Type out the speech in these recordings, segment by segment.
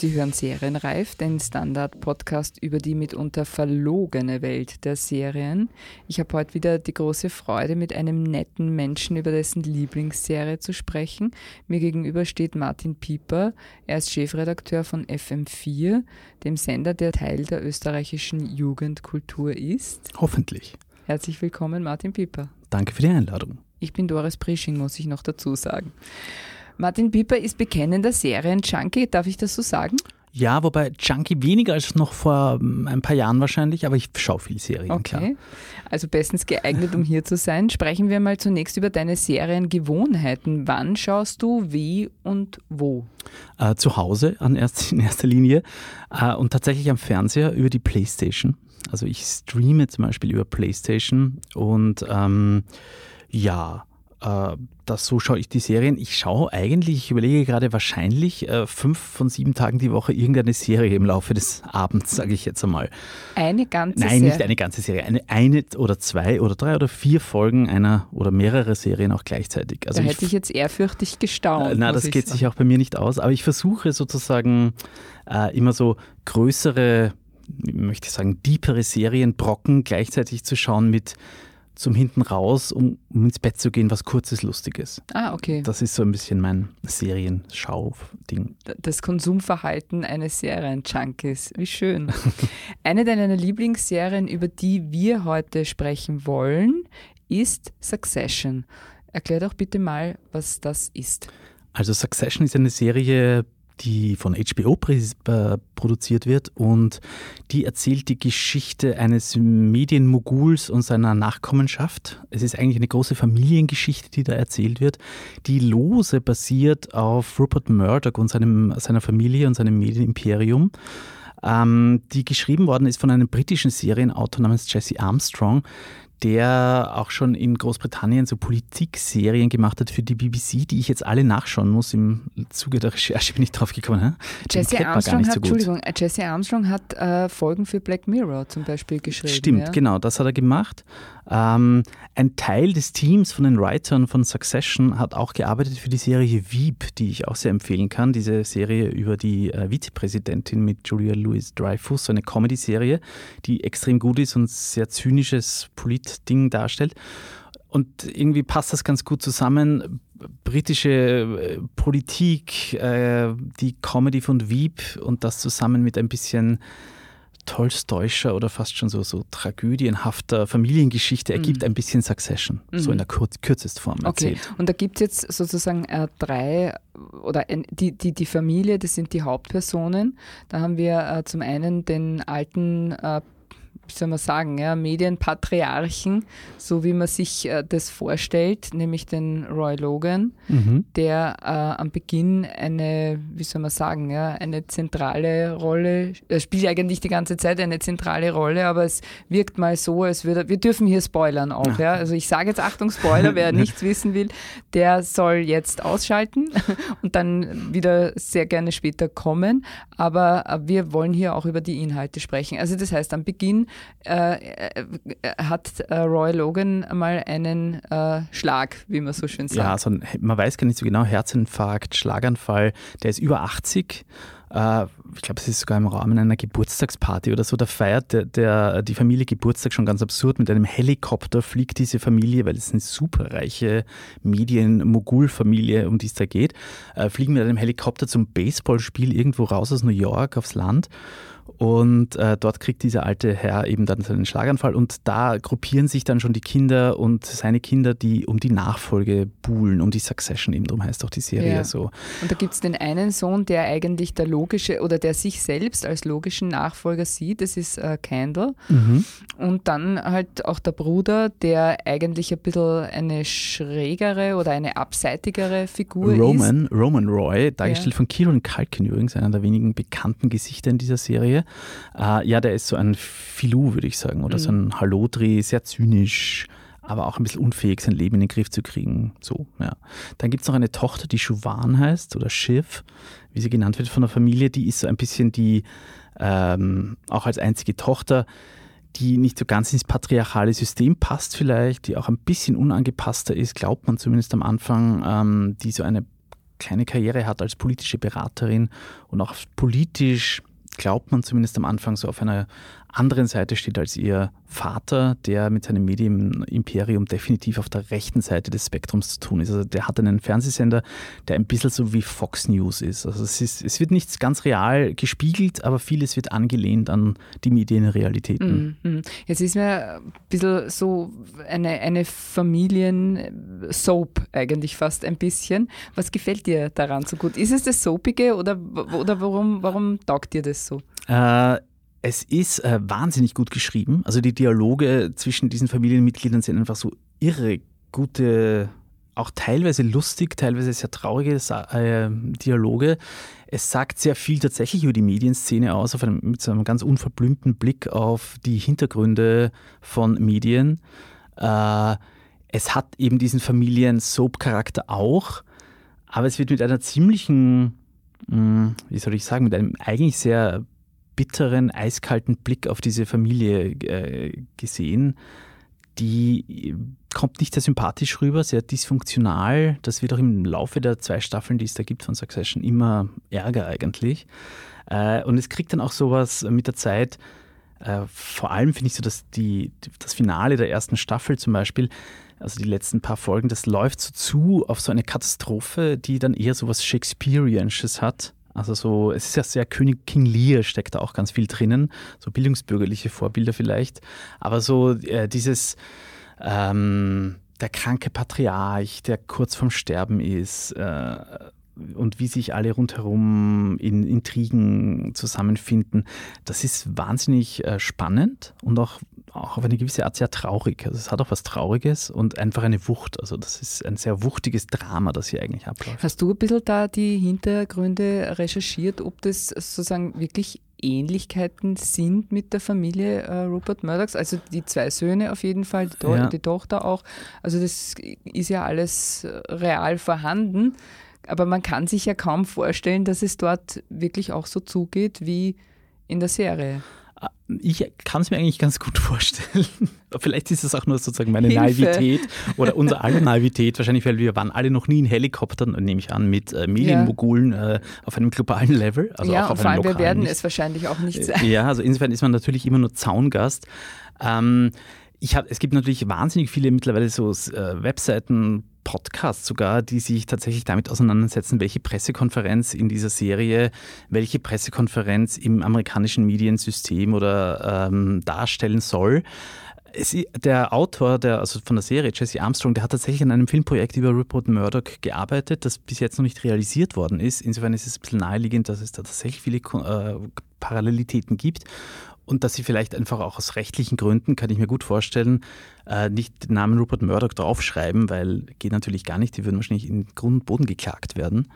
Sie hören Serienreif, den Standard-Podcast über die mitunter verlogene Welt der Serien. Ich habe heute wieder die große Freude, mit einem netten Menschen über dessen Lieblingsserie zu sprechen. Mir gegenüber steht Martin Pieper. Er ist Chefredakteur von FM4, dem Sender, der Teil der österreichischen Jugendkultur ist. Hoffentlich. Herzlich willkommen, Martin Pieper. Danke für die Einladung. Ich bin Doris Prisching, muss ich noch dazu sagen. Martin Pieper ist bekennender Serien-Junkie, darf ich das so sagen? Ja, wobei Junkie weniger als noch vor ähm, ein paar Jahren wahrscheinlich, aber ich schaue viel Serien, okay. klar. Also bestens geeignet, um hier zu sein. Sprechen wir mal zunächst über deine Seriengewohnheiten. Wann schaust du, wie und wo? Äh, zu Hause an erst, in erster Linie äh, und tatsächlich am Fernseher über die Playstation. Also ich streame zum Beispiel über Playstation und ähm, ja, äh, das, so schaue ich die Serien. Ich schaue eigentlich, ich überlege gerade wahrscheinlich äh, fünf von sieben Tagen die Woche irgendeine Serie im Laufe des Abends, sage ich jetzt einmal. Eine ganze Nein, Serie? Nein, nicht eine ganze Serie. Eine, eine oder zwei oder drei oder vier Folgen einer oder mehrere Serien auch gleichzeitig. Also da hätte ich, jetzt ehrfürchtig gestaunt. Äh, na, das geht sagen. sich auch bei mir nicht aus. Aber ich versuche sozusagen äh, immer so größere, möchte ich sagen, deepere Serienbrocken gleichzeitig zu schauen mit zum Hinten raus, um, um, ins Bett zu gehen, was kurzes, lustiges. Ah, okay. Das ist so ein bisschen mein Serienschau-Ding. Das Konsumverhalten eines Serien-Junkies. Wie schön. Eine deiner Lieblingsserien, über die wir heute sprechen wollen, ist Succession. Erklär doch bitte mal, was das ist. Also Succession ist eine Serie die von HBO äh, produziert wird und die erzählt die Geschichte eines Medienmoguls und seiner Nachkommenschaft. Es ist eigentlich eine große Familiengeschichte, die da erzählt wird, die lose basiert auf Rupert Murdoch und seinem, seiner Familie und seinem Medienimperium ähm, die geschrieben worden ist von einem britischen Serienautor namens Jesse Armstrong, der auch schon in Großbritannien so Politikserien gemacht hat für die BBC, die ich jetzt alle nachschauen muss. Im Zuge der Recherche bin ich drauf gekommen. Jesse Armstrong, hat, so Entschuldigung, äh, Jesse Armstrong hat äh, Folgen für Black Mirror zum Beispiel geschrieben. Stimmt, ja? genau, das hat er gemacht. Ähm, ein Teil des Teams von den Writern von Succession hat auch gearbeitet für die Serie Veep, die ich auch sehr empfehlen kann. Diese Serie über die äh, Vizepräsidentin mit Julia Louis-Dreyfus, eine Comedy-Serie, die extrem gut ist und sehr zynisches Polit-Ding darstellt. Und irgendwie passt das ganz gut zusammen. Britische äh, Politik, äh, die Comedy von Veep und das zusammen mit ein bisschen Tolstoischer oder fast schon so, so tragödienhafter Familiengeschichte ergibt mhm. ein bisschen Succession, mhm. so in der Kur Kürzestform erzählt. Okay. Und da gibt es jetzt sozusagen äh, drei, oder ein, die, die, die Familie, das sind die Hauptpersonen. Da haben wir äh, zum einen den alten äh, wie soll man sagen, ja, Medienpatriarchen, so wie man sich äh, das vorstellt, nämlich den Roy Logan, mhm. der äh, am Beginn eine, wie soll man sagen, ja, eine zentrale Rolle, er spielt eigentlich die ganze Zeit eine zentrale Rolle, aber es wirkt mal so, als würde, wir dürfen hier spoilern auch, ja, also ich sage jetzt Achtung Spoiler, wer nichts wissen will, der soll jetzt ausschalten und dann wieder sehr gerne später kommen, aber äh, wir wollen hier auch über die Inhalte sprechen. Also das heißt, am Beginn äh, äh, hat äh, Roy Logan mal einen äh, Schlag, wie man so schön sagt. Ja, also man weiß gar nicht so genau, Herzinfarkt, Schlaganfall, der ist über 80 äh, ich glaube, es ist sogar im Rahmen einer Geburtstagsparty oder so, da feiert der, der, die Familie Geburtstag schon ganz absurd. Mit einem Helikopter fliegt diese Familie, weil es eine superreiche Medien-Mogul-Familie, um die es da geht, äh, fliegen mit einem Helikopter zum Baseballspiel irgendwo raus aus New York aufs Land. Und äh, dort kriegt dieser alte Herr eben dann seinen Schlaganfall und da gruppieren sich dann schon die Kinder und seine Kinder, die um die Nachfolge buhlen, um die Succession eben, darum heißt auch die Serie ja. so. Und da gibt es den einen Sohn, der eigentlich der logische oder der sich selbst als logischen Nachfolger sieht, das ist äh, Candle. Mhm. Und dann halt auch der Bruder, der eigentlich ein bisschen eine schrägere oder eine abseitigere Figur Roman, ist. Roman Roy, dargestellt ja. von Kieran Culkin übrigens, einer der wenigen bekannten Gesichter in dieser Serie. Äh, ja, der ist so ein Filou, würde ich sagen, oder mhm. so ein Hallodri, sehr zynisch, aber auch ein bisschen unfähig, sein Leben in den Griff zu kriegen. So, ja. Dann gibt es noch eine Tochter, die Shuvan heißt, oder Shiv, wie sie genannt wird von der Familie. Die ist so ein bisschen die, ähm, auch als einzige Tochter, die nicht so ganz ins patriarchale System passt vielleicht, die auch ein bisschen unangepasster ist, glaubt man zumindest am Anfang, ähm, die so eine kleine Karriere hat als politische Beraterin und auch politisch glaubt man zumindest am Anfang so auf einer anderen Seite steht als ihr Vater, der mit seinem Medienimperium definitiv auf der rechten Seite des Spektrums zu tun ist. Also der hat einen Fernsehsender, der ein bisschen so wie Fox News ist. Also es, ist, es wird nichts ganz real gespiegelt, aber vieles wird angelehnt an die Medienrealitäten. Mhm. Jetzt ist mir ein bisschen so eine, eine Familien-Soap eigentlich fast ein bisschen. Was gefällt dir daran so gut? Ist es das Soapige oder, oder warum, warum taugt dir das so? Äh, es ist äh, wahnsinnig gut geschrieben. Also die Dialoge zwischen diesen Familienmitgliedern sind einfach so irre gute, auch teilweise lustig, teilweise sehr traurige äh, Dialoge. Es sagt sehr viel tatsächlich über die Medienszene aus, einem, mit so einem ganz unverblümten Blick auf die Hintergründe von Medien. Äh, es hat eben diesen Familien-Soap-Charakter auch, aber es wird mit einer ziemlichen, mh, hm, wie soll ich sagen, mit einem eigentlich sehr bitteren, eiskalten Blick auf diese Familie äh, gesehen. Die kommt nicht sehr sympathisch rüber, sehr dysfunktional. Das wird auch im Laufe der zwei Staffeln, die es da gibt von Succession, immer ärger eigentlich. Äh, und es kriegt dann auch sowas mit der Zeit. Äh, vor allem finde ich so, dass die, das Finale der ersten Staffel zum Beispiel, also die letzten paar Folgen, das läuft so zu auf so eine Katastrophe, die dann eher so was Shakespeareansches hat. Also so, es ist ja sehr König King Lear steckt da auch ganz viel drinnen, so bildungsbürgerliche Vorbilder vielleicht. Aber so äh, dieses ähm, der kranke Patriarch, der kurz vorm Sterben ist äh, und wie sich alle rundherum in Intrigen zusammenfinden, das ist wahnsinnig äh, spannend und auch auch auf eine gewisse Art sehr traurig. Also es hat auch was Trauriges und einfach eine Wucht. Also das ist ein sehr wuchtiges Drama, das hier eigentlich abläuft. Hast du ein bisschen da die Hintergründe recherchiert, ob das sozusagen wirklich Ähnlichkeiten sind mit der Familie äh, Rupert Murdochs? Also die zwei Söhne auf jeden Fall, die, to ja. die Tochter auch. Also das ist ja alles real vorhanden. Aber man kann sich ja kaum vorstellen, dass es dort wirklich auch so zugeht wie in der Serie. Ich kann es mir eigentlich ganz gut vorstellen. Vielleicht ist es auch nur sozusagen meine Hilfe. Naivität oder unsere aller Naivität. Wahrscheinlich, weil wir waren alle noch nie in Helikoptern, nehme ich an, mit äh, Medienmogulen ja. äh, auf einem globalen Level. Also ja, auch auf vor allem wir werden nicht. es wahrscheinlich auch nicht sein. Ja, also insofern ist man natürlich immer nur Zaungast. Ähm, ich hab, es gibt natürlich wahnsinnig viele mittlerweile so äh, Webseiten, Podcasts sogar, die sich tatsächlich damit auseinandersetzen, welche Pressekonferenz in dieser Serie, welche Pressekonferenz im amerikanischen Mediensystem oder ähm, darstellen soll. Es, der Autor der, also von der Serie, Jesse Armstrong, der hat tatsächlich an einem Filmprojekt über Rupert Murdoch gearbeitet, das bis jetzt noch nicht realisiert worden ist. Insofern ist es ein bisschen naheliegend, dass es da tatsächlich viele äh, Parallelitäten gibt und dass sie vielleicht einfach auch aus rechtlichen Gründen, kann ich mir gut vorstellen, äh, nicht den Namen Rupert Murdoch draufschreiben, weil geht natürlich gar nicht, die würden wahrscheinlich in Grund und Boden geklagt werden.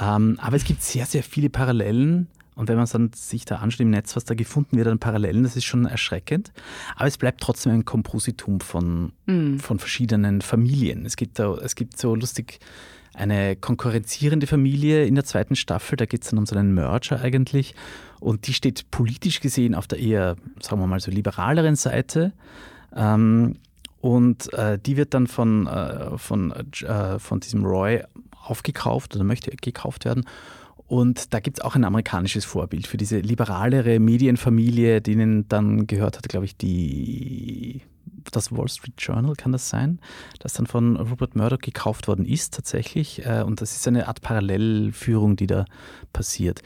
Ähm, aber es gibt sehr, sehr viele Parallelen und wenn man dann sich da anschaut im Netz, was da gefunden wird an Parallelen, das ist schon erschreckend. Aber es bleibt trotzdem ein Kompositum von, mm. von verschiedenen Familien. Es gibt, da, es gibt so lustig eine konkurrenzierende Familie in der zweiten Staffel. Da geht es dann um so einen Merger eigentlich. Und die steht politisch gesehen auf der eher, sagen wir mal, so liberaleren Seite. Ähm, und äh, die wird dann von, äh, von, äh, von diesem Roy aufgekauft oder möchte gekauft werden. Und da gibt es auch ein amerikanisches Vorbild für diese liberalere Medienfamilie, denen dann gehört hat, glaube ich, die das Wall Street Journal, kann das sein, das dann von Rupert Murdoch gekauft worden ist tatsächlich. Äh, und das ist eine Art Parallelführung, die da passiert.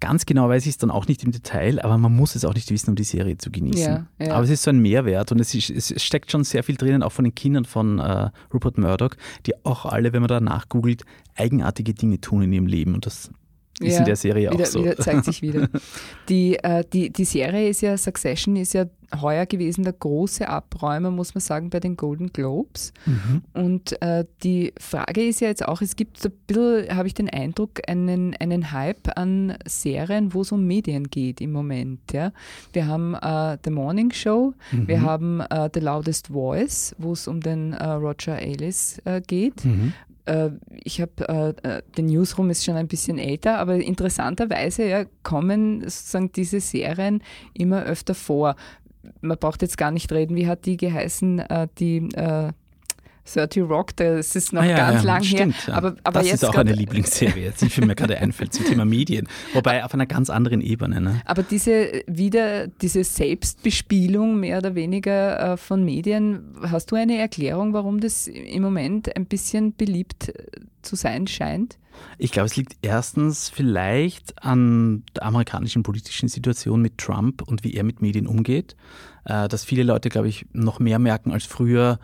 Ganz genau weiß ich es dann auch nicht im Detail, aber man muss es auch nicht wissen, um die Serie zu genießen. Ja, ja. Aber es ist so ein Mehrwert und es, ist, es, steckt schon sehr viel drinnen, auch von den Kindern von äh, Rupert Murdoch, die auch alle, wenn man da nachgoogelt, eigenartige Dinge tun in ihrem Leben. Und das ist ja, in der Serie wieder, auch so. Wieder zeigt sich wieder. Die, äh, die, die Serie ist ja, Succession ist ja heuer gewesen der große Abräumer, muss man sagen, bei den Golden Globes. Mhm. Und äh, die Frage ist ja jetzt auch, es gibt so ein bisschen, habe ich den Eindruck, einen, einen Hype an Serien, wo es um Medien geht im Moment. Ja? Wir haben äh, The Morning Show, mhm. wir haben äh, The Loudest Voice, wo es um den äh, Roger Ailes äh, geht. Mhm ich habe, äh, äh, der Newsroom ist schon ein bisschen älter, aber interessanterweise ja, kommen sozusagen diese Serien immer öfter vor. Man braucht jetzt gar nicht reden, wie hat die geheißen, die 30 Rock, das ist noch ah, ja, ganz ja, lang stimmt, her. Aber, aber das ist auch eine Lieblingsserie, die mir gerade einfällt zum Thema Medien. Wobei auf einer ganz anderen Ebene. Ne? Aber diese wieder diese Selbstbespielung mehr oder weniger äh, von Medien, hast du eine Erklärung, warum das im Moment ein bisschen beliebt äh, zu sein scheint? Ich glaube, es liegt erstens vielleicht an der amerikanischen politischen Situation mit Trump und wie er mit Medien umgeht, äh, dass viele Leute, glaube ich, noch mehr merken als früher,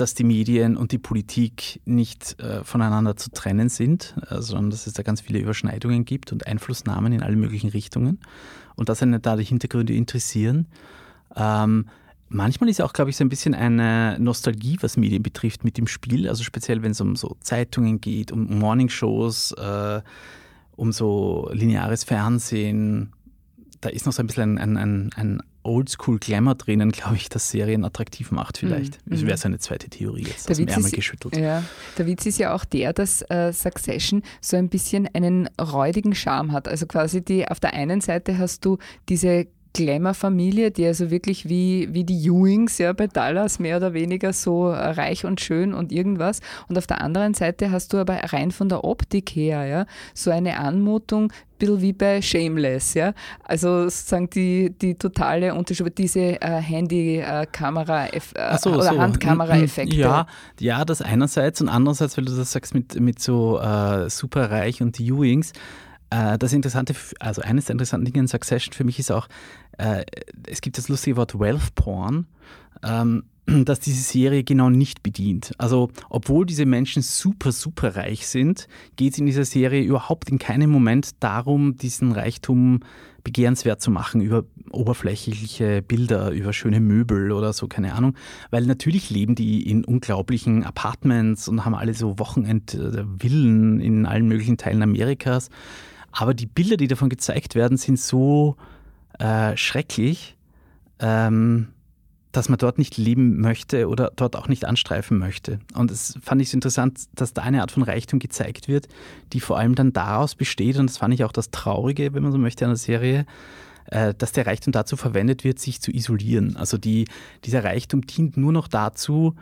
dass die Medien und die Politik nicht äh, voneinander zu trennen sind, äh, sondern dass es da ganz viele Überschneidungen gibt und Einflussnahmen in alle möglichen Richtungen und dass einen da die Hintergründe interessieren. Ähm, manchmal ist ja auch, glaube ich, so ein bisschen eine Nostalgie, was Medien betrifft, mit dem Spiel. Also speziell, wenn es um so Zeitungen geht, um Morningshows, äh, um so lineares Fernsehen. Da ist noch so ein bisschen ein, ein, ein Oldschool-Glamour drinnen, glaube ich, das Serien attraktiv macht vielleicht. Mhm. Das wäre so eine zweite Theorie jetzt der aus dem Ärmel ist, geschüttelt. Ja, der Witz ist ja auch der, dass äh, Succession so ein bisschen einen räudigen Charme hat. Also quasi die, auf der einen Seite hast du diese Glamour-Familie, die also wirklich wie, wie die Ewings ja bei Dallas mehr oder weniger so reich und schön und irgendwas. Und auf der anderen Seite hast du aber rein von der Optik her ja so eine Anmutung, bisschen wie bei Shameless, ja. Also sozusagen die, die totale Unterschied, diese äh, Handy-Kamera äh, so, oder so. Handkamera-Effekte. Ja, ja, das einerseits und andererseits, weil du das sagst mit, mit so äh, superreich und die Ewings, das Interessante, also eines der interessanten Dinge in Succession für mich ist auch, äh, es gibt das lustige Wort Wealth Porn, ähm, das diese Serie genau nicht bedient. Also, obwohl diese Menschen super, super reich sind, geht es in dieser Serie überhaupt in keinem Moment darum, diesen Reichtum begehrenswert zu machen über oberflächliche Bilder, über schöne Möbel oder so, keine Ahnung. Weil natürlich leben die in unglaublichen Apartments und haben alle so Wochenendvillen in allen möglichen Teilen Amerikas. Aber die Bilder, die davon gezeigt werden, sind so äh, schrecklich, ähm, dass man dort nicht leben möchte oder dort auch nicht anstreifen möchte. Und es fand ich so interessant, dass da eine Art von Reichtum gezeigt wird, die vor allem dann daraus besteht, und das fand ich auch das Traurige, wenn man so möchte, an der Serie, äh, dass der Reichtum dazu verwendet wird, sich zu isolieren. Also die, dieser Reichtum dient nur noch dazu,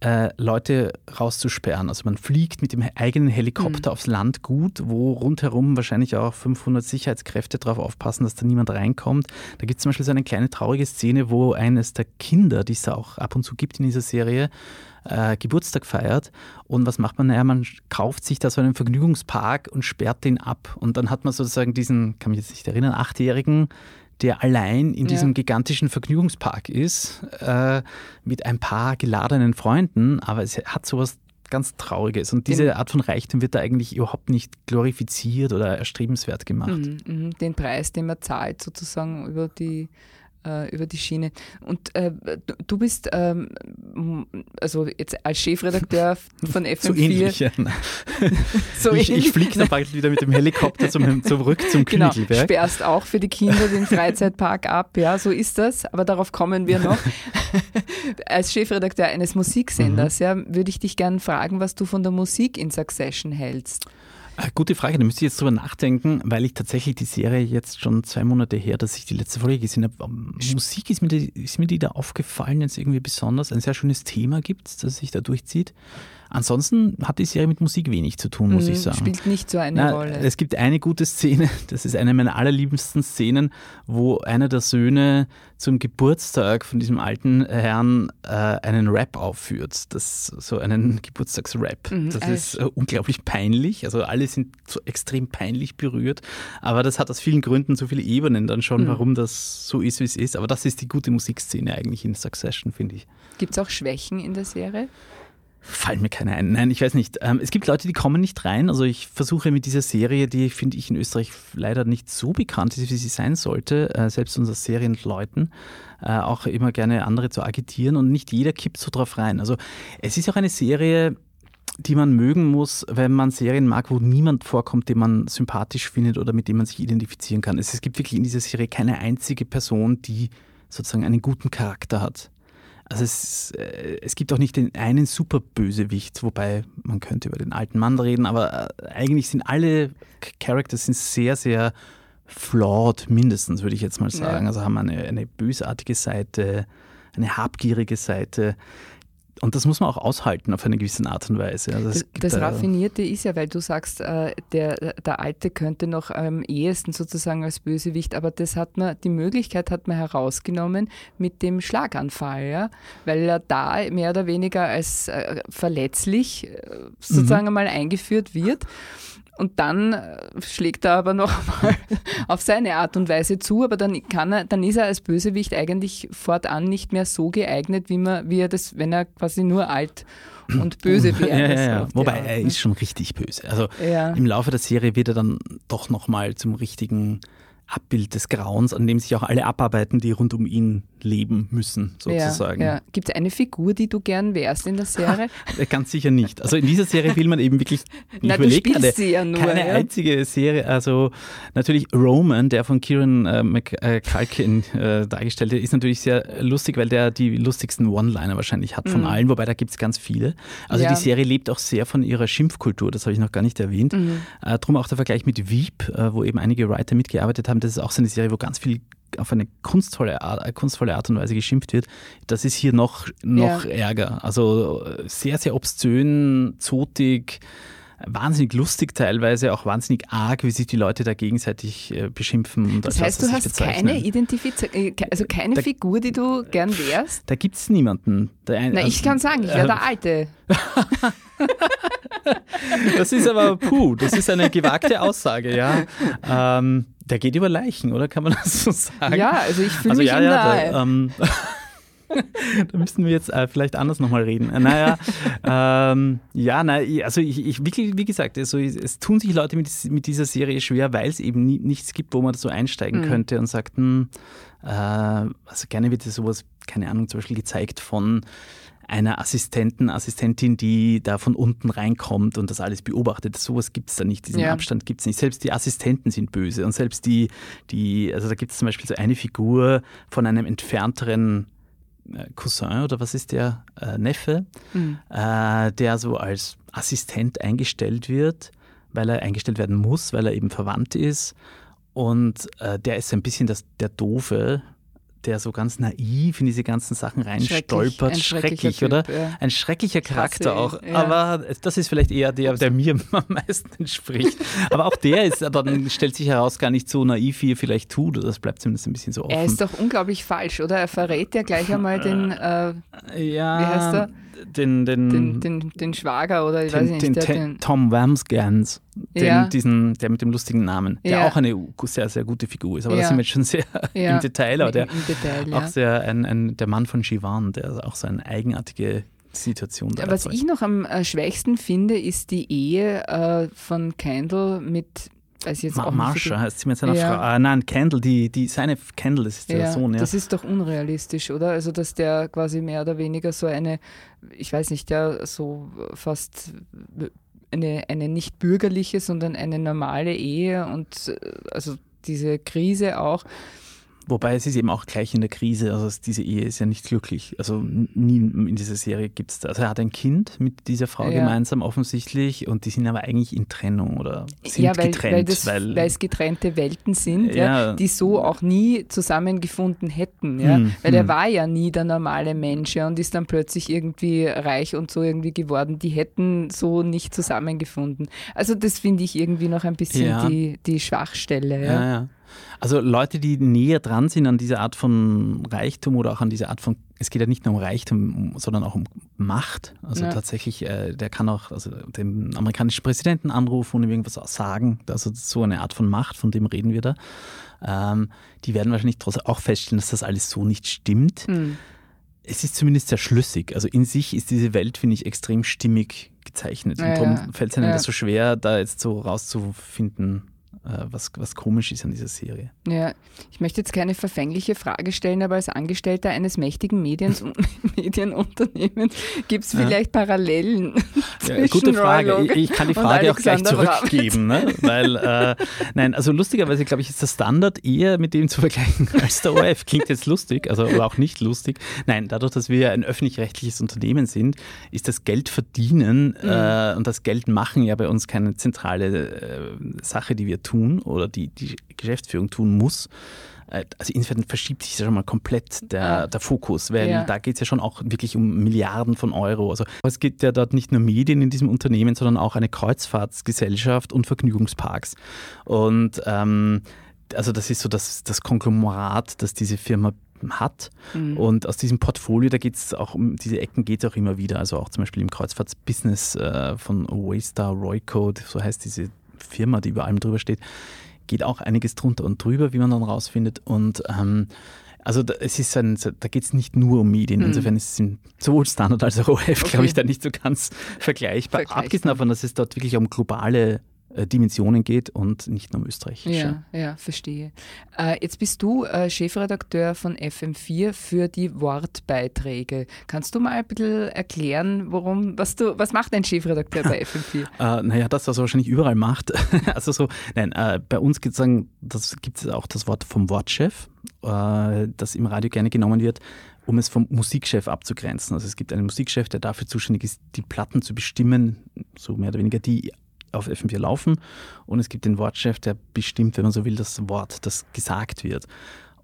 äh, Leute rauszusperren. Also man fliegt mit dem eigenen Helikopter mhm. aufs Landgut, wo rundherum wahrscheinlich auch 500 Sicherheitskräfte darauf aufpassen, dass da niemand reinkommt. Da gibt es zum Beispiel so eine kleine traurige Szene, wo eines der Kinder, die es auch ab und zu gibt in dieser Serie, äh, Geburtstag feiert. Und was macht man? Naja, man kauft sich da so einen Vergnügungspark und sperrt den ab. Und dann hat man sozusagen diesen, kann mich jetzt nicht erinnern, Achtjährigen, der allein in diesem ja. gigantischen Vergnügungspark ist, äh, mit ein paar geladenen Freunden, aber es hat sowas ganz Trauriges. Und diese Art von Reichtum wird da eigentlich überhaupt nicht glorifiziert oder erstrebenswert gemacht. Mhm, mh. Den Preis, den man zahlt, sozusagen über die über die Schiene. Und äh, du bist ähm, also jetzt als Chefredakteur von FM4. So ähnlich, ja. so ich, ich fliege dann bald wieder mit dem Helikopter zum, zurück zum genau, Königelberg. Sperrst auch für die Kinder den Freizeitpark ab, ja, so ist das, aber darauf kommen wir noch. als Chefredakteur eines Musiksenders, mhm. ja, würde ich dich gerne fragen, was du von der Musik in Succession hältst. Ah, gute Frage, da müsste ich jetzt drüber nachdenken, weil ich tatsächlich die Serie jetzt schon zwei Monate her, dass ich die letzte Folge gesehen habe. Ähm, Musik ist mir, die, ist mir die da aufgefallen, jetzt irgendwie besonders. Ein sehr schönes Thema gibt es, das sich da durchzieht. Ansonsten hat die Serie mit Musik wenig zu tun, muss mhm, ich sagen. Spielt nicht so eine Na, Rolle. Es gibt eine gute Szene, das ist eine meiner allerliebsten Szenen, wo einer der Söhne zum Geburtstag von diesem alten Herrn äh, einen Rap aufführt. Das so einen Geburtstagsrap. Mhm, das ist äh, unglaublich peinlich. Also alle sind so extrem peinlich berührt. Aber das hat aus vielen Gründen so viele Ebenen dann schon, mhm. warum das so ist, wie es ist. Aber das ist die gute Musikszene eigentlich in Succession, finde ich. Gibt es auch Schwächen in der Serie? Fallen mir keine ein. Nein, ich weiß nicht. Ähm, es gibt Leute, die kommen nicht rein. Also ich versuche mit dieser Serie, die finde ich in Österreich leider nicht so bekannt ist, wie sie sein sollte, äh, selbst unter Serienleuten, äh, auch immer gerne andere zu agitieren und nicht jeder kippt so drauf rein. Also es ist auch eine Serie, die man mögen muss, wenn man Serien mag, wo niemand vorkommt, den man sympathisch findet oder mit dem man sich identifizieren kann. Es, gibt wirklich in dieser Serie keine einzige Person, die sozusagen einen guten Charakter hat. Also es, äh, es gibt auch nicht den einen Superbösewicht, wobei man könnte über den alten Mann reden, aber äh, eigentlich sind alle Characters sind sehr, sehr flawed, mindestens würde ich jetzt mal sagen. Ja. Also haben eine, eine bösartige Seite, eine habgierige Seite. Und das muss man auch aushalten auf eine gewisse Art und Weise. Also das, das Raffinierte ist ja, weil du sagst, äh, der, der Alte könnte noch am ehesten sozusagen als Bösewicht, aber das hat man, die Möglichkeit hat man herausgenommen mit dem Schlaganfall, ja? weil er da mehr oder weniger als äh, verletzlich äh, sozusagen mhm. einmal eingeführt wird. Und dann äh, schlägt er aber noch mal auf seine Art und Weise zu, aber dann kann er, dann ist er als Bösewicht eigentlich fortan nicht mehr so geeignet, wie man, wie er das, wenn er quasi nur alt und böse wäre. Ja, ja, ja. Wobei Art, er ne? ist schon richtig böse. Also im Laufe der Serie wird er dann doch nochmal zum richtigen Abbild des Grauens, an dem sich auch alle abarbeiten, die rund um ihn leben müssen, sozusagen. Ja, ja. Gibt es eine Figur, die du gern wärst in der Serie? Ganz sicher nicht. Also in dieser Serie will man eben wirklich, ich Na, überlege gerade, sie ja nur, keine ja? einzige Serie, also natürlich Roman, der von Kieran äh, McCulkin äh, dargestellt ist natürlich sehr lustig, weil der die lustigsten One-Liner wahrscheinlich hat von mhm. allen, wobei da gibt es ganz viele. Also ja. die Serie lebt auch sehr von ihrer Schimpfkultur, das habe ich noch gar nicht erwähnt. Mhm. Äh, drum auch der Vergleich mit Veep, äh, wo eben einige Writer mitgearbeitet haben, das ist auch so eine Serie, wo ganz viel auf eine kunstvolle Art, äh, kunstvolle Art und Weise geschimpft wird, das ist hier noch, noch ja. ärger. Also äh, sehr, sehr obszön, zotig, wahnsinnig lustig teilweise, auch wahnsinnig arg, wie sich die Leute da gegenseitig äh, beschimpfen. das heißt, du hast keine Identifizierung, also keine da, Figur, die du gern wärst? Da gibt es niemanden. Ein, Na, ich kann sagen, ich wäre äh, der Alte. das ist aber, puh, das ist eine gewagte Aussage, ja. Ähm, der geht über Leichen, oder kann man das so sagen? Ja, also ich fühle also, mich ja, ja. Da, ähm, da müssten wir jetzt äh, vielleicht anders nochmal reden. Äh, naja, ähm, ja, na, also ich, ich wirklich, wie gesagt, also es tun sich Leute mit, mit dieser Serie schwer, weil es eben nie, nichts gibt, wo man so einsteigen mhm. könnte und sagt, hm, äh, also gerne wird sowas, keine Ahnung, zum Beispiel gezeigt von einer Assistenten, Assistentin, die da von unten reinkommt und das alles beobachtet. Sowas gibt es da nicht, diesen ja. Abstand gibt es nicht. Selbst die Assistenten sind böse und selbst die, die also da gibt es zum Beispiel so eine Figur von einem entfernteren äh, Cousin oder was ist der, äh, Neffe, mhm. äh, der so als Assistent eingestellt wird, weil er eingestellt werden muss, weil er eben verwandt ist. Und äh, der ist ein bisschen das, der Doofe, der so ganz naiv in diese ganzen Sachen reinstolpert. Schrecklich, schrecklich oder? Typ, ja. Ein schrecklicher Charakter auch. Ja. Aber das ist vielleicht eher der, der mir am meisten entspricht. Aber auch der ist dann stellt sich heraus gar nicht so naiv, wie er vielleicht tut. Das bleibt zumindest ein bisschen so offen. Er ist doch unglaublich falsch, oder? Er verrät ja gleich einmal den, äh, ja, wie heißt er? Den, den, den, den, den Schwager oder ich den, weiß nicht. Den, der, den Tom Wamsgans, ja. diesen, der mit dem lustigen Namen, der ja. auch eine sehr, sehr gute Figur ist. Aber ja. das sind wir jetzt schon sehr im Detail. Aber der Im, Detail, auch sehr ein, ein, der Mann von Shivan, der auch so eine eigenartige Situation da Was ich noch am äh, schwächsten finde, ist die Ehe äh, von Kendall mit weiß jetzt Ma auch Marsha heißt sie mit seiner ja. Frau. Ah, nein, Candle, die, die, seine Candle ist der ja, Sohn. Ja. Das ist doch unrealistisch, oder? Also, dass der quasi mehr oder weniger so eine, ich weiß nicht, der so fast eine, eine nicht bürgerliche, sondern eine normale Ehe und äh, also diese Krise auch Wobei es ist eben auch gleich in der Krise, also diese Ehe ist ja nicht glücklich. Also nie in dieser Serie gibt es da. Also er hat ein Kind mit dieser Frau ja. gemeinsam offensichtlich und die sind aber eigentlich in Trennung oder sind ja, weil, getrennt. Weil, das, weil, weil, es getrennte Welten sind, ja, die so auch nie zusammengefunden hätten. Hm, weil hm. er war ja nie der normale Mensch ja, und ist dann plötzlich irgendwie reich und so irgendwie geworden. Die hätten so nicht zusammengefunden. Also das finde ich irgendwie noch ein bisschen die, die Schwachstelle. Ja, ja. Also Leute, die näher dran sind an dieser Art von Reichtum oder auch an dieser Art von, es geht ja nicht nur um Reichtum, sondern auch um Macht. Also ja. tatsächlich, äh, der kann auch also den amerikanischen Präsidenten anrufen und ihm irgendwas sagen. Also so eine Art von Macht, von dem reden wir da. Ähm, die werden wahrscheinlich trotzdem auch feststellen, dass das alles so nicht stimmt. Mhm. Es ist zumindest sehr schlüssig. Also in sich ist diese Welt, finde ich, extrem stimmig gezeichnet. Ja, und darum fällt es einem ja. das so schwer, da jetzt so rauszufinden, was, was komisch ist an dieser Serie. Ja, ich möchte jetzt keine verfängliche Frage stellen, aber als Angestellter eines mächtigen Mediens Medienunternehmens gibt es vielleicht ja. Parallelen ja, Gute Frage. Ich, ich, kann die Frage auch gleich zurückgeben, ne? weil äh, nein, also lustigerweise glaube ich ist der Standard eher mit dem zu vergleichen als der ORF. Klingt jetzt lustig, also aber auch nicht lustig. Nein, dadurch, dass wir ein öffentlich-rechtliches Unternehmen sind, ist das Geld verdienen mhm. äh, und das Geld machen ja bei uns keine zentrale äh, Sache, die wir tun tun oder die die Geschäftsführung tun muss. äh, also insofern verschiebt sich ja schon mal komplett der, der Fokus, weil ja. da geht es ja schon auch wirklich um Milliarden von Euro. Also es gibt ja dort nicht nur Medien in diesem Unternehmen, sondern auch eine Kreuzfahrtsgesellschaft und Vergnügungsparks. Und ähm, also das ist so das, das Konglomerat, das diese Firma hat. Mhm. Und aus diesem Portfolio, da geht es auch um diese Ecken geht es auch immer wieder. Also auch zum Beispiel im Kreuzfahrtsbusiness äh, von Waystar Royco, so heißt diese Firma, die über allem drüber steht, geht auch einiges drunter und drüber, wie man dann rausfindet. Und ähm, also da, es ist ein, da geht es nicht nur um Medien. Mhm. Insofern ist es sowohl Standard als auch ORF, okay. glaube ich, da nicht so ganz vergleichbar. vergleichbar. Abgesehen davon, dass es dort wirklich um globale Dimensionen geht und nicht nur um Österreich. Ja, ja, verstehe. Äh, jetzt bist du äh, Chefredakteur von FM4 für die Wortbeiträge. Kannst du mal ein bisschen erklären, warum, was du, was macht ein Chefredakteur bei FM4? äh, naja, das, was er wahrscheinlich überall macht. also so, nein, äh, bei uns gibt es auch das Wort vom Wortchef, äh, das im Radio gerne genommen wird um es vom Musikchef abzugrenzen. Also es gibt einen Musikchef, der dafür zuständig ist, die Platten zu bestimmen, so mehr oder weniger die auf FM4 laufen. Und es gibt den Wortchef, der bestimmt, wenn man so will, das Wort, das gesagt wird.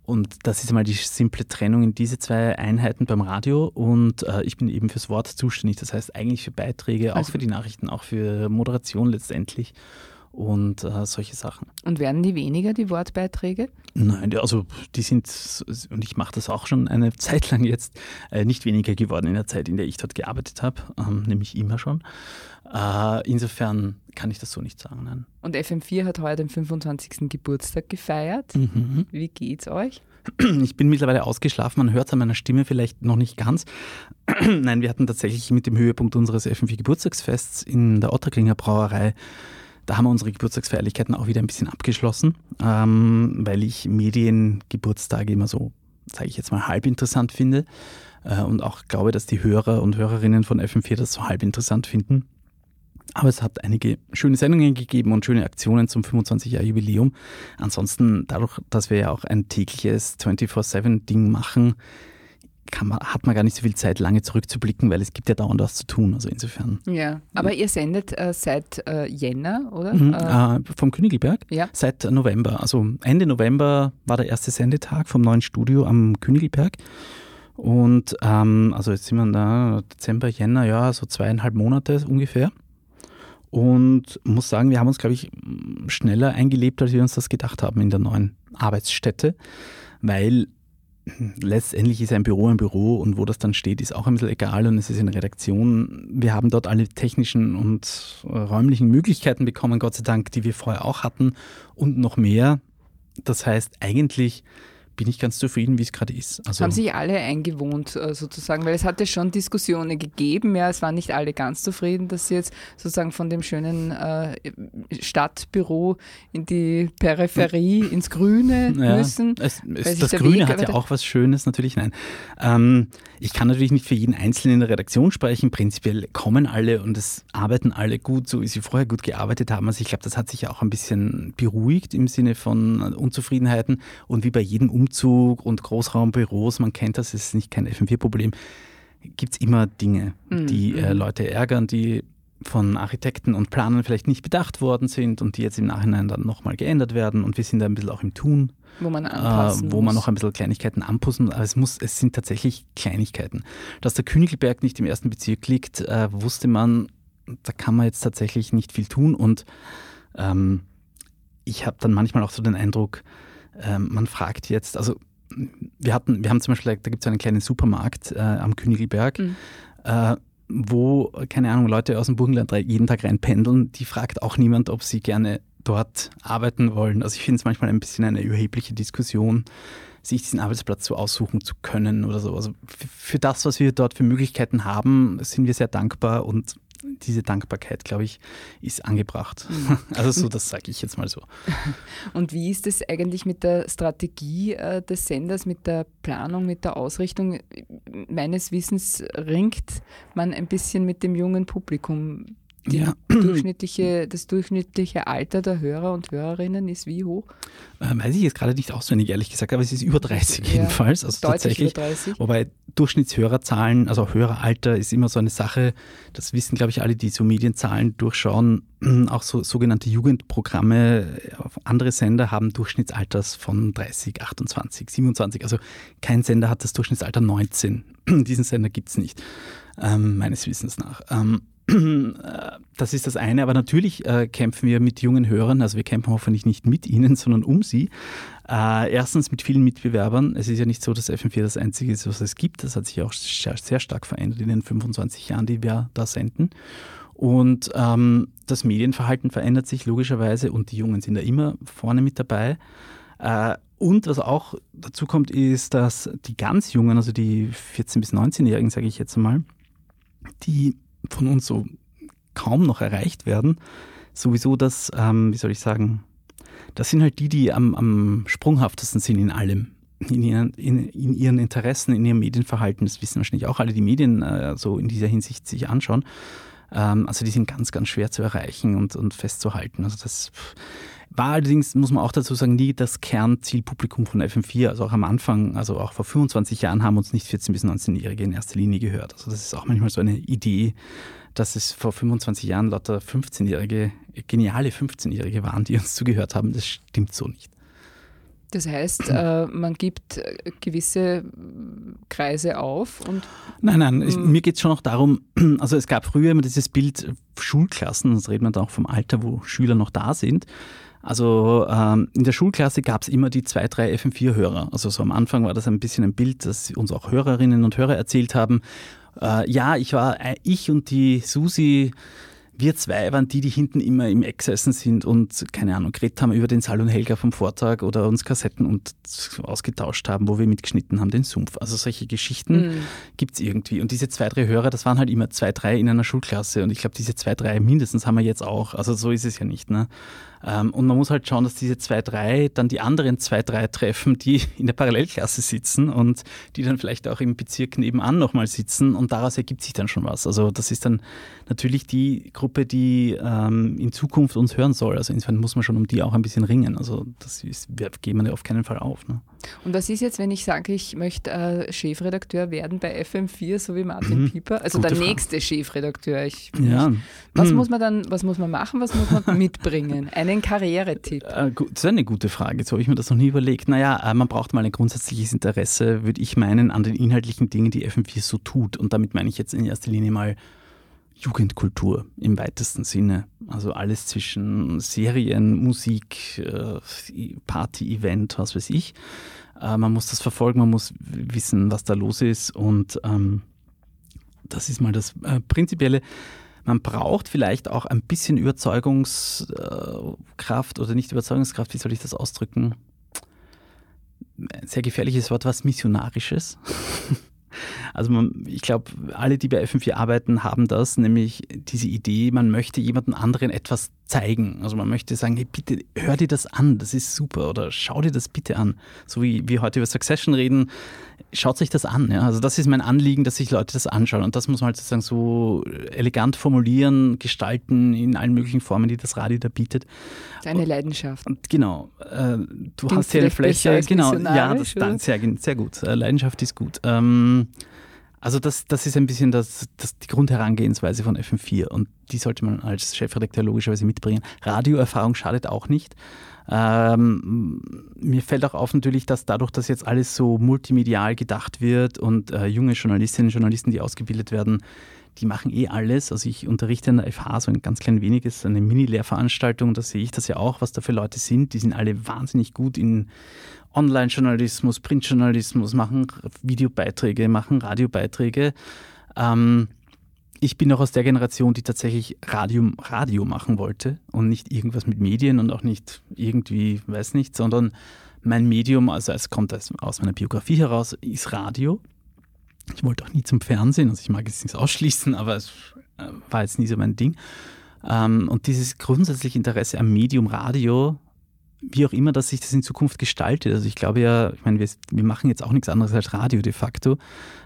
Und das ist einmal die simple Trennung in diese zwei Einheiten beim Radio. Und äh, ich bin eben fürs Wort zuständig. Das heißt eigentlich für Beiträge, also, auch für die Nachrichten, auch für Moderation letztendlich und äh, solche Sachen. Und werden die weniger, die Wortbeiträge? Nein, also die sind, und ich mache das auch schon eine Zeit lang jetzt, äh, nicht weniger geworden in der Zeit, in der ich dort gearbeitet habe, ähm, nämlich immer schon. Äh, insofern kann ich das so nicht sagen. Nein. Und FM4 hat heute den 25. Geburtstag gefeiert. Mhm. Wie geht's euch? Ich bin mittlerweile ausgeschlafen, man hört es an meiner Stimme vielleicht noch nicht ganz. Nein, wir hatten tatsächlich mit dem Höhepunkt unseres FM4 Geburtstagsfests in der Otterklinger Brauerei da haben wir unsere Geburtstagsfeierlichkeiten auch wieder ein bisschen abgeschlossen, ähm, weil ich Mediengeburtstage immer so, sage ich jetzt mal, halb interessant finde äh, und auch glaube, dass die Hörer und Hörerinnen von FM4 das so halb interessant finden. Aber es hat einige schöne Sendungen gegeben und schöne Aktionen zum 25-Jahr-Jubiläum. Ansonsten, dadurch, dass wir ja auch ein tägliches 24-7-Ding machen, man, hat man gar nicht so viel Zeit, lange zurückzublicken, weil es gibt ja dauernd was zu tun. Also insofern. Ja, aber ihr sendet äh, seit äh, Jänner, oder? Mhm, äh, vom Königelberg? Ja. Seit November. Also Ende November war der erste Sendetag vom neuen Studio am Königelberg. Und ähm, also jetzt sind wir da, Dezember, Jänner, ja, so zweieinhalb Monate ungefähr. Und muss sagen, wir haben uns, glaube ich, schneller eingelebt, als wir uns das gedacht haben in der neuen Arbeitsstätte, weil letztendlich ist ein Büro ein Büro und wo das dann steht, ist auch ein bisschen egal und es ist eine Redaktion. Wir haben dort alle technischen und äh, räumlichen Möglichkeiten bekommen, Gott sei Dank, die wir vorher auch hatten und noch mehr. Das heißt, eigentlich bin ich ganz zufrieden, wie es gerade ist. Also Haben sich alle eingewohnt äh, sozusagen, weil es hatte schon Diskussionen gegeben. Ja, es waren nicht alle ganz zufrieden, dass sie jetzt sozusagen von dem schönen äh, Stadtbüro in die Peripherie, ins Grüne ja, müssen. Es, es, das Grüne Weg, hat ja auch was Schönes, natürlich nein. Ähm, ich kann natürlich nicht für jeden Einzelnen in der Redaktion sprechen. Prinzipiell kommen alle und es arbeiten alle gut, so wie sie vorher gut gearbeitet haben. Also ich glaube, das hat sich ja auch ein bisschen beruhigt im Sinne von Unzufriedenheiten und wie bei jedem Umzug Umzug und Großraumbüros, man kennt das, es ist nicht kein FM4-Problem, gibt es immer Dinge, mhm. die äh, mhm. Leute ärgern, die von Architekten und Planern vielleicht nicht bedacht worden sind und die jetzt im Nachhinein dann nochmal geändert werden und wir sind da ein bisschen auch im Tun. Wo man anpassen äh, Wo man noch ein bisschen Kleinigkeiten anpassen muss. Aber es, muss, es sind tatsächlich Kleinigkeiten. Dass der Königelberg nicht im ersten Bezirk liegt, äh, wusste man, da kann man jetzt tatsächlich nicht viel tun und ähm, ich habe dann manchmal auch so den Eindruck, ähm, man fragt jetzt, also wir hatten, wir haben zum Beispiel, da gibt es einen kleinen Supermarkt äh, am Königelberg, mhm. äh, wo, keine Ahnung, Leute aus dem Burgenland jeden Tag reinpendeln, die fragt auch niemand, ob sie gerne dort arbeiten wollen. Also ich finde es manchmal ein bisschen eine überhebliche Diskussion, sich diesen Arbeitsplatz so aussuchen zu können oder so. Also für das, was wir dort für Möglichkeiten haben, sind wir sehr dankbar und diese Dankbarkeit, glaube ich, ist angebracht. Mhm. Also so, das sage ich jetzt mal so. Und wie ist es eigentlich mit der Strategie äh, des Senders, mit der Planung, mit der Ausrichtung? Meines Wissens ringt man ein bisschen mit dem jungen Publikum ja. durchschnittliche, das durchschnittliche Alter der Hörer und Hörerinnen ist wie hoch? Äh, weiß ich jetzt gerade nicht auswendig, ehrlich gesagt, aber es ist über 30 ja, jedenfalls. Also tatsächlich. Über 30. Wobei Durchschnittshörerzahlen, also Höreralter ist immer so eine Sache, das wissen, glaube ich, alle, die so Medienzahlen durchschauen. Auch so sogenannte Jugendprogramme andere Sender haben Durchschnittsalters von 30, 28, 27. Also kein Sender hat das Durchschnittsalter 19. Diesen Sender gibt es nicht, ähm, meines Wissens nach. Ähm, das ist das eine, aber natürlich äh, kämpfen wir mit jungen Hörern, also wir kämpfen hoffentlich nicht mit ihnen, sondern um sie. Äh, erstens mit vielen Mitbewerbern. Es ist ja nicht so, dass FM4 das Einzige ist, was es gibt. Das hat sich auch sehr, sehr stark verändert in den 25 Jahren, die wir da senden. Und ähm, das Medienverhalten verändert sich logischerweise und die Jungen sind da immer vorne mit dabei. Äh, und was auch dazu kommt, ist, dass die ganz Jungen, also die 14- bis 19-Jährigen, sage ich jetzt mal, die von uns so kaum noch erreicht werden, sowieso das, ähm, wie soll ich sagen, das sind halt die, die am, am sprunghaftesten sind in allem. In ihren, in, in ihren, Interessen, in ihrem Medienverhalten, das wissen wahrscheinlich auch alle, die Medien äh, so in dieser Hinsicht sich anschauen. Ähm, also die sind ganz, ganz schwer zu erreichen und, und festzuhalten. Also das war allerdings, muss man auch dazu sagen, nie das Kernzielpublikum von FM4. Also auch am Anfang, also auch vor 25 Jahren haben uns nicht 14- bis 19-Jährige in erster Linie gehört. Also das ist auch manchmal so eine Idee, dass es vor 25 Jahren lauter 15-Jährige, geniale 15-Jährige waren, die uns zugehört haben. Das stimmt so nicht. Das heißt, äh, man gibt gewisse Kreise auf und. Nein, nein, ich, mir geht es schon auch darum, also es gab früher immer dieses Bild Schulklassen, das redet man da auch vom Alter, wo Schüler noch da sind. Also ähm, in der Schulklasse gab es immer die zwei, drei FM4-Hörer. Also so am Anfang war das ein bisschen ein Bild, das uns auch Hörerinnen und Hörer erzählt haben. Äh, ja, ich war, äh, ich und die Susi wir zwei waren die, die hinten immer im Eck gesessen sind und, keine Ahnung, geredet haben über den Salon Helga vom Vortag oder uns Kassetten und ausgetauscht haben, wo wir mitgeschnitten haben, den Sumpf. Also solche Geschichten mhm. gibt es irgendwie. Und diese zwei, drei Hörer, das waren halt immer zwei, drei in einer Schulklasse. Und ich glaube, diese zwei, drei mindestens haben wir jetzt auch. Also so ist es ja nicht. Ne? Ähm, und man muss halt schauen, dass diese zwei, drei dann die anderen zwei, drei treffen, die in der Parallelklasse sitzen und die dann vielleicht auch im Bezirk nebenan nochmal sitzen und daraus ergibt sich dann schon was. Also das ist dann natürlich die Gruppe, die ähm, in Zukunft uns hören soll. Also insofern muss man schon um die auch ein bisschen ringen. Also das ist, wir geben ja auf keinen Fall auf. Ne? Und was ist jetzt, wenn ich sage, ich möchte äh, Chefredakteur werden bei FM4, so wie Martin mhm. Pieper? Also Gute der Frage. nächste Chefredakteur. Ich, ja. was mhm. muss man dann, was muss man machen, was muss man mitbringen? Einen Karrieretipp. Äh, das ist eine gute Frage. Jetzt habe ich mir das noch nie überlegt. Naja, äh, man braucht mal ein grundsätzliches Interesse, würde ich meinen, an den inhaltlichen Dingen, die FM4 so tut. Und damit meine ich jetzt in erster Linie mal Jugendkultur im weitesten Sinne. Also alles zwischen Serien, Musik, äh, Party, Event, was weiß ich. Äh, man muss das verfolgen, man muss wissen, was da los ist und ähm, das ist mal das äh, Prinzipielle. Man braucht vielleicht auch ein bisschen Überzeugungskraft oder nicht Überzeugungskraft, wie soll ich das ausdrücken? Ein sehr gefährliches Wort, was Missionarisches. Also man, ich glaube, alle, die bei FM4 arbeiten, haben das, nämlich diese Idee, man möchte jemandem anderen etwas zeigen. Also man möchte sagen, hey, bitte hör dir das an, das ist super oder schau dir das bitte an. So wie wir heute über Succession reden, schaut sich das an. Ja? Also das ist mein Anliegen, dass sich Leute das anschauen und das muss man halt sozusagen so elegant formulieren, gestalten in allen möglichen Formen, die das Radio da bietet. Deine Leidenschaft. Und genau. Äh, du Klingt hast hier eine Fläche. Genau. Ja, das, dann, sehr, sehr gut. Äh, Leidenschaft ist gut. Ähm, also das, das ist ein bisschen das, das, die Grundherangehensweise von FM4 und die sollte man als Chefredakteur logischerweise mitbringen. Radioerfahrung schadet auch nicht. Ähm, mir fällt auch auf natürlich, dass dadurch, dass jetzt alles so multimedial gedacht wird und äh, junge Journalistinnen und Journalisten, die ausgebildet werden, die machen eh alles. Also ich unterrichte in der FH so ein ganz klein weniges, eine Mini-Lehrveranstaltung, da sehe ich das ja auch, was da für Leute sind. Die sind alle wahnsinnig gut in Online-Journalismus, Printjournalismus, machen Videobeiträge, machen Radiobeiträge. Ähm, ich bin noch aus der Generation, die tatsächlich Radio, Radio machen wollte und nicht irgendwas mit Medien und auch nicht irgendwie, weiß nicht, sondern mein Medium, also es kommt aus meiner Biografie heraus, ist Radio. Ich wollte auch nie zum Fernsehen, also ich mag es nicht ausschließen, aber es äh, war jetzt nie so mein Ding. Ähm, und dieses grundsätzliche Interesse am Medium Radio wie auch immer, dass sich das in Zukunft gestaltet. Also ich glaube ja, ich meine, wir, wir machen jetzt auch nichts anderes als Radio de facto.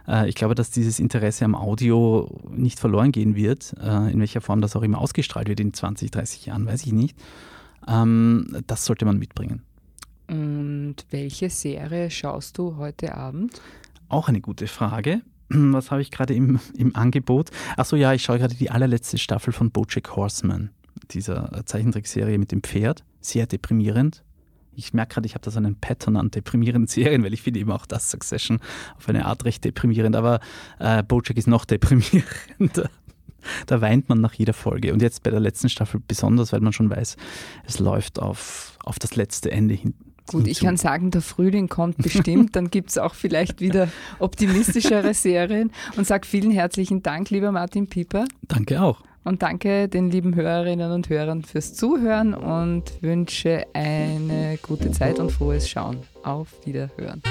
Äh, ich glaube, dass dieses Interesse am Audio nicht verloren gehen wird, äh, in welcher Form das auch immer ausgestrahlt wird in 20, 30 Jahren, weiß ich nicht. Ähm, das sollte man mitbringen. Und welche Serie schaust du heute Abend? Auch eine gute Frage. Was habe ich gerade im, im Angebot? Achso, ja, ich schaue gerade die allerletzte Staffel von Bojack Horseman, dieser Zeichentrickserie mit dem Pferd. Sehr deprimierend. Ich merke gerade, ich habe da so einen Pattern an deprimierenden Serien, weil ich finde eben auch das Succession auf eine Art recht deprimierend. Aber äh, Bojack ist noch deprimierender. da weint man nach jeder Folge. Und jetzt bei der letzten Staffel besonders, weil man schon weiß, es läuft auf, auf das letzte Ende hin. Gut, ich kann sagen, der Frühling kommt bestimmt, dann gibt es auch vielleicht wieder optimistischere Serien und sage vielen herzlichen Dank, lieber Martin Pieper. Danke auch. Und danke den lieben Hörerinnen und Hörern fürs Zuhören und wünsche eine gute Zeit und frohes Schauen. Auf Wiederhören.